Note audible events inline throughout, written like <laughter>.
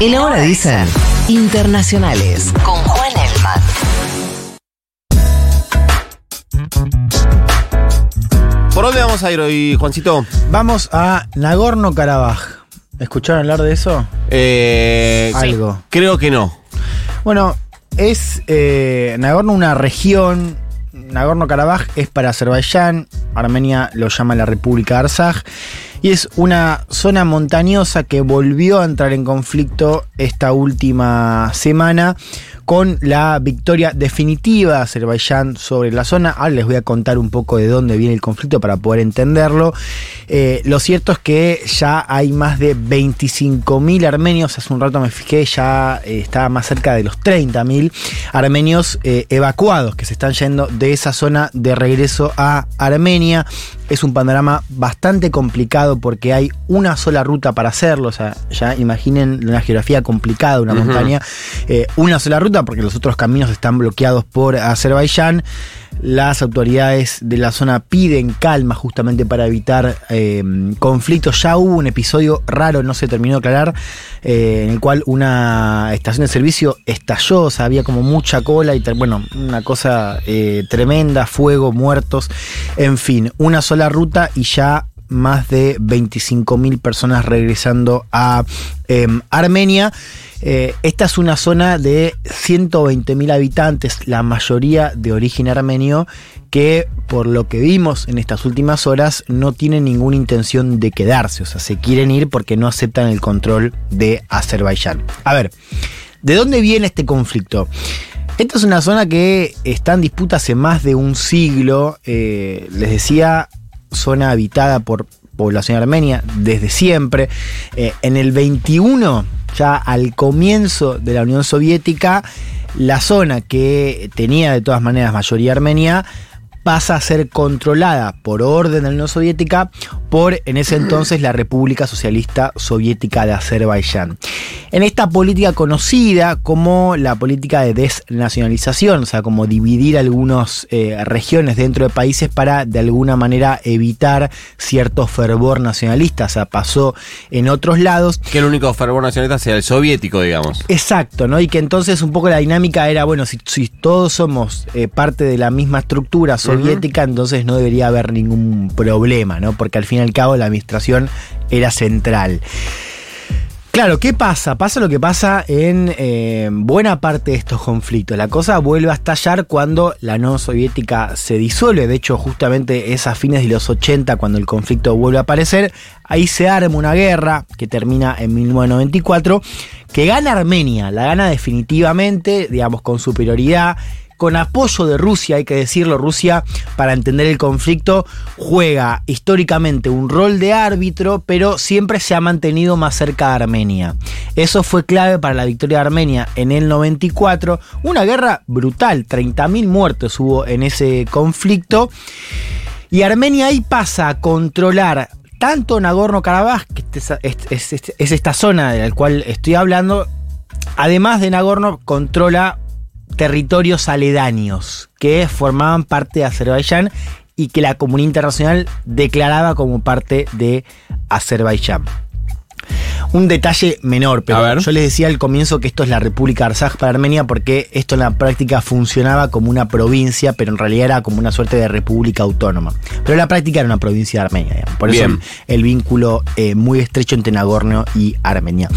El ahora dicen internacionales con Juan Elman. ¿Por dónde vamos a ir hoy, Juancito? Vamos a Nagorno-Karabaj. ¿Escucharon hablar de eso? Eh, sí, Algo. creo que no. Bueno, es eh, Nagorno una región. Nagorno-Karabaj es para Azerbaiyán. Armenia lo llama la República de Arsaj. Y es una zona montañosa que volvió a entrar en conflicto esta última semana con la victoria definitiva de Azerbaiyán sobre la zona. Ahora les voy a contar un poco de dónde viene el conflicto para poder entenderlo. Eh, lo cierto es que ya hay más de 25.000 armenios, hace un rato me fijé, ya eh, estaba más cerca de los 30.000 armenios eh, evacuados que se están yendo de esa zona de regreso a Armenia. Es un panorama bastante complicado porque hay una sola ruta para hacerlo. O sea, ya imaginen una geografía complicada, una montaña. Eh, una sola ruta porque los otros caminos están bloqueados por Azerbaiyán. Las autoridades de la zona piden calma justamente para evitar eh, conflictos. Ya hubo un episodio raro, no se terminó de aclarar, eh, en el cual una estación de servicio estalló, o sea, había como mucha cola y bueno, una cosa eh, tremenda, fuego, muertos, en fin, una sola ruta y ya más de 25.000 personas regresando a em, Armenia. Eh, esta es una zona de 120.000 habitantes, la mayoría de origen armenio, que por lo que vimos en estas últimas horas no tienen ninguna intención de quedarse, o sea, se quieren ir porque no aceptan el control de Azerbaiyán. A ver, ¿de dónde viene este conflicto? Esta es una zona que está en disputa hace más de un siglo, eh, les decía, zona habitada por población armenia desde siempre. Eh, en el 21, ya al comienzo de la Unión Soviética, la zona que tenía de todas maneras mayoría armenia pasa a ser controlada por orden de la Unión Soviética por en ese entonces la República Socialista Soviética de Azerbaiyán. En esta política conocida como la política de desnacionalización, o sea, como dividir algunas eh, regiones dentro de países para de alguna manera evitar cierto fervor nacionalista, o sea, pasó en otros lados. Que el único fervor nacionalista sea el soviético, digamos. Exacto, ¿no? Y que entonces un poco la dinámica era, bueno, si, si todos somos eh, parte de la misma estructura soviética, entonces no debería haber ningún problema, ¿no? Porque al fin y al cabo la administración era central. Claro, ¿qué pasa? Pasa lo que pasa en eh, buena parte de estos conflictos. La cosa vuelve a estallar cuando la Unión Soviética se disuelve. De hecho, justamente es a fines de los 80 cuando el conflicto vuelve a aparecer. Ahí se arma una guerra que termina en 1994, que gana Armenia. La gana definitivamente, digamos, con superioridad con apoyo de Rusia, hay que decirlo, Rusia, para entender el conflicto, juega históricamente un rol de árbitro, pero siempre se ha mantenido más cerca de Armenia. Eso fue clave para la victoria de Armenia en el 94, una guerra brutal, 30.000 muertos hubo en ese conflicto, y Armenia ahí pasa a controlar tanto Nagorno-Karabaj, que es, es- es- es esta zona de la cual estoy hablando, además de Nagorno, controla territorios aledaños que formaban parte de Azerbaiyán y que la comunidad internacional declaraba como parte de Azerbaiyán. Un detalle menor, pero yo les decía al comienzo que esto es la República Arzaj para Armenia porque esto en la práctica funcionaba como una provincia, pero en realidad era como una suerte de república autónoma. Pero en la práctica era una provincia de Armenia. digamos. Por eso el vínculo eh, muy estrecho entre Nagorno y Armenia.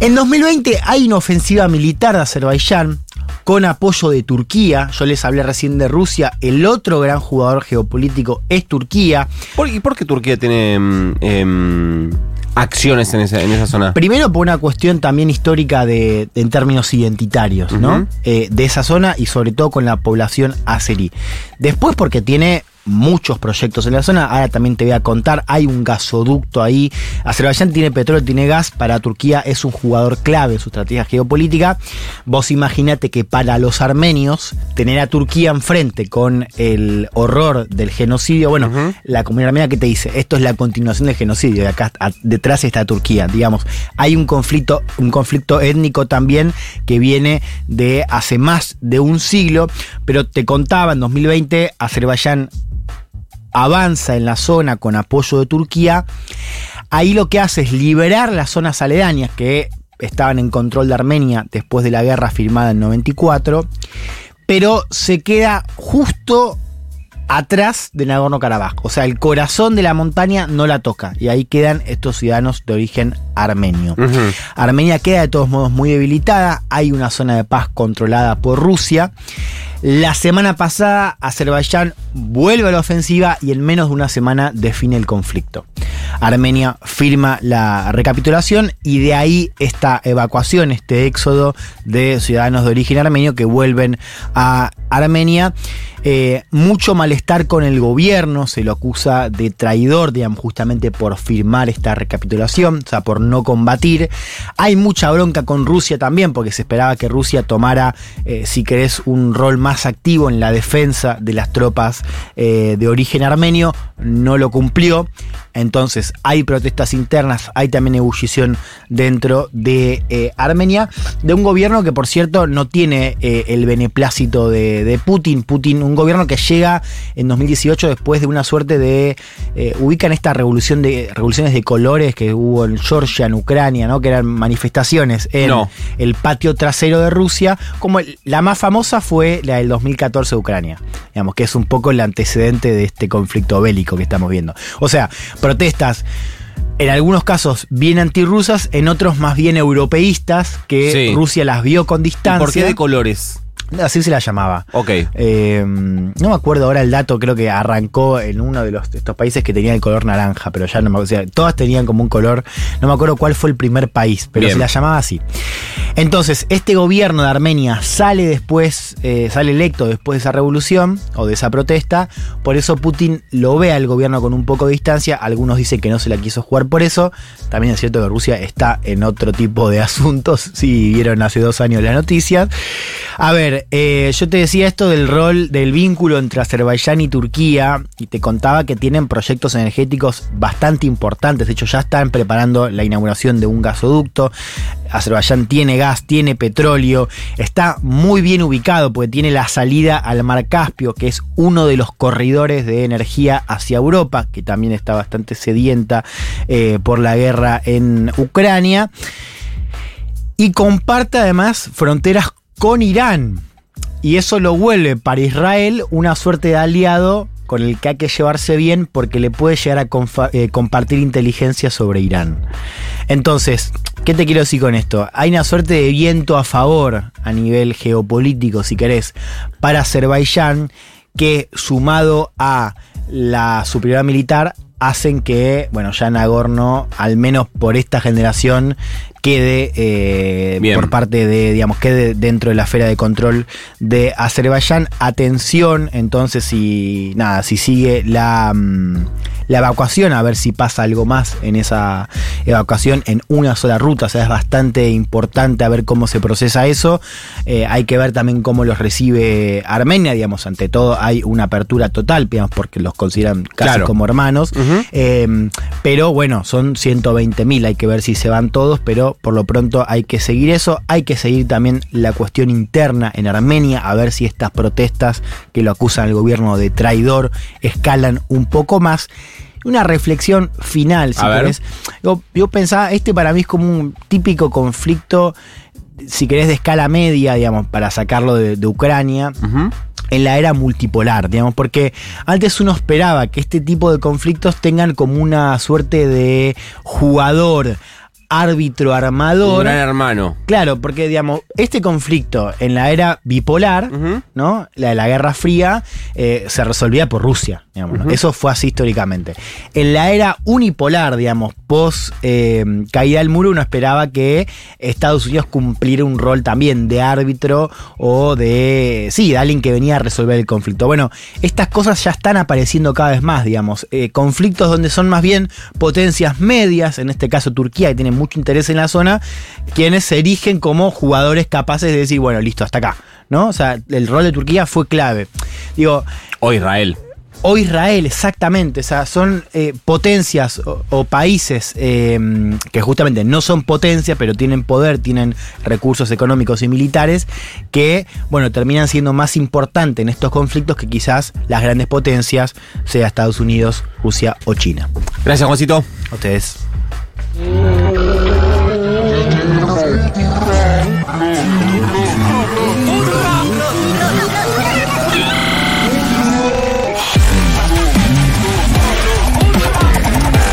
En 2020 hay una ofensiva militar de Azerbaiyán con apoyo de Turquía. Yo les hablé recién de Rusia. El otro gran jugador geopolítico es Turquía. ¿Por, ¿Y por qué Turquía tiene mm, em, acciones en esa, en esa zona? Primero por una cuestión también histórica de, de- en términos identitarios, ¿no? Eh, de esa zona y sobre todo con la población azerí. Después porque tiene muchos proyectos en la zona. Ahora también te voy a contar, hay un gasoducto ahí. Azerbaiyán tiene petróleo, tiene gas. Para Turquía es un jugador clave en su estrategia geopolítica. Vos imaginate que para los armenios, tener a Turquía enfrente con el horror del genocidio, bueno, la comunidad armenia que te dice, esto es la continuación del genocidio, y acá a- detrás está Turquía, digamos, hay un conflicto, un conflicto étnico también que viene de hace más de un siglo, pero te contaba, en 2020 Azerbaiyán avanza en la zona con apoyo de Turquía, ahí lo que hace es liberar las zonas aledañas que estaban en control de Armenia después de la guerra firmada en 94, pero se queda justo atrás de Nagorno-Karabaj. O sea, el corazón de la montaña no la toca. Y ahí quedan estos ciudadanos de origen armenio. Armenia queda de todos modos muy debilitada. Hay una zona de paz controlada por Rusia. La semana pasada, Azerbaiyán vuelve a la ofensiva y en menos de una semana define el conflicto. Armenia firma la recapitulación y de ahí esta evacuación, este éxodo de ciudadanos de origen armenio que vuelven a Armenia. Eh, mucho malestar con el gobierno, se lo acusa de traidor, digamos, justamente por firmar esta recapitulación, o sea, por no combatir. Hay mucha bronca con Rusia también, porque se esperaba que Rusia tomara, eh, si querés, un rol más activo en la defensa de las tropas eh, de origen armenio, no lo cumplió. Entonces hay protestas internas, hay también ebullición dentro de eh, Armenia, de un gobierno que por cierto no tiene eh, el beneplácito de, de Putin. Putin, un gobierno que llega en 2018 después de una suerte de... eh, ubican esta revolución de revoluciones de colores que hubo en Georgia, en Ucrania, ¿no? que eran manifestaciones en No. el patio trasero de Rusia, como el- la más famosa fue la del 2014 de Ucrania, digamos, que es un poco el antecedente de este conflicto bélico que estamos viendo. O sea, protestas en algunos casos bien antirrusas, en otros más bien europeístas, que Sí. Rusia las vio con ¿Y distancia. ¿Por qué de colores? Así se la llamaba. Ok. Eh, no me acuerdo ahora el dato, creo que arrancó en uno de los, estos países que tenía el color naranja, pero ya no me acuerdo. O sea, todas tenían como un color, no me acuerdo cuál fue el primer país, pero Bien. se la llamaba así. Entonces, este gobierno de Armenia sale después, eh, sale electo después de esa revolución o de esa protesta, por eso Putin lo ve al gobierno con un poco de distancia, algunos dicen que no se la quiso jugar por eso, también es cierto que Rusia está en otro tipo de <laughs> asuntos, si vieron hace dos años las noticias. A ver, eh, yo te decía esto del rol, del vínculo entre Azerbaiyán y Turquía, y te contaba que tienen proyectos energéticos bastante importantes. De hecho, ya están preparando la inauguración de un gasoducto. Azerbaiyán tiene gas, tiene petróleo, está muy bien ubicado porque tiene la salida al Mar Caspio, que es uno de los corredores de energía hacia Europa, que también está bastante sedienta eh, por la guerra en Ucrania. Y comparte además fronteras con Irán. Y eso lo vuelve para Israel una suerte de aliado con el que hay que llevarse bien porque le puede llegar a eh, compartir inteligencia sobre Irán. Entonces, ¿qué te quiero decir con esto? Hay una suerte de viento a favor a nivel geopolítico, si querés, para Azerbaiyán que sumado a la superioridad militar hacen que, bueno, ya Nagorno, al menos por esta generación, quede eh, por parte de, digamos, quede dentro de la esfera de control de Azerbaiyán. Atención, entonces, si nada, si sigue la, mm, la evacuación, a ver si pasa algo más en esa evacuación en una sola ruta. O sea, es bastante importante a ver cómo se procesa eso. Eh, hay que ver también cómo los recibe Armenia, digamos, ante todo hay una apertura total, digamos, porque los consideran casi Claro. como hermanos. Eh, pero bueno, son 120 mil, hay que ver si se van todos, pero por lo pronto hay que seguir eso, hay que seguir también la cuestión interna en Armenia, a ver si estas protestas que lo acusan al gobierno de traidor escalan un poco más. Una reflexión final, si querés. Yo, yo pensaba, este para mí es como un típico conflicto, si querés, de escala media, digamos, para sacarlo de, de Ucrania en la era multipolar, digamos, porque antes uno esperaba que este tipo de conflictos tengan como una suerte de jugador, árbitro, Un armador. gran hermano. Claro, porque digamos, este conflicto en la era bipolar. ¿no? La de la Guerra Fría, eh, se resolvía por Rusia, digamos, ¿no? Ujú. Eso fue así históricamente. En la era unipolar, digamos, post eh, caída del muro, uno esperaba que Estados Unidos cumpliera un rol también de árbitro o de, sí, de alguien que venía a resolver el conflicto. Bueno, estas cosas ya están apareciendo cada vez más, digamos. Eh, conflictos donde son más bien potencias medias, en este caso Turquía, que tiene mucho interés en la zona, quienes se erigen como jugadores capaces de decir, bueno, listo, hasta acá. ¿No? O sea, el rol de Turquía fue clave. Digo, O Israel. O Israel, exactamente. O sea, son eh, potencias o, o países eh, que justamente no son potencias, pero tienen poder, tienen recursos económicos y militares, que, bueno, terminan siendo más importantes en estos conflictos que quizás las grandes potencias, sea Estados Unidos, Rusia o China. Gracias, Juancito. A ustedes.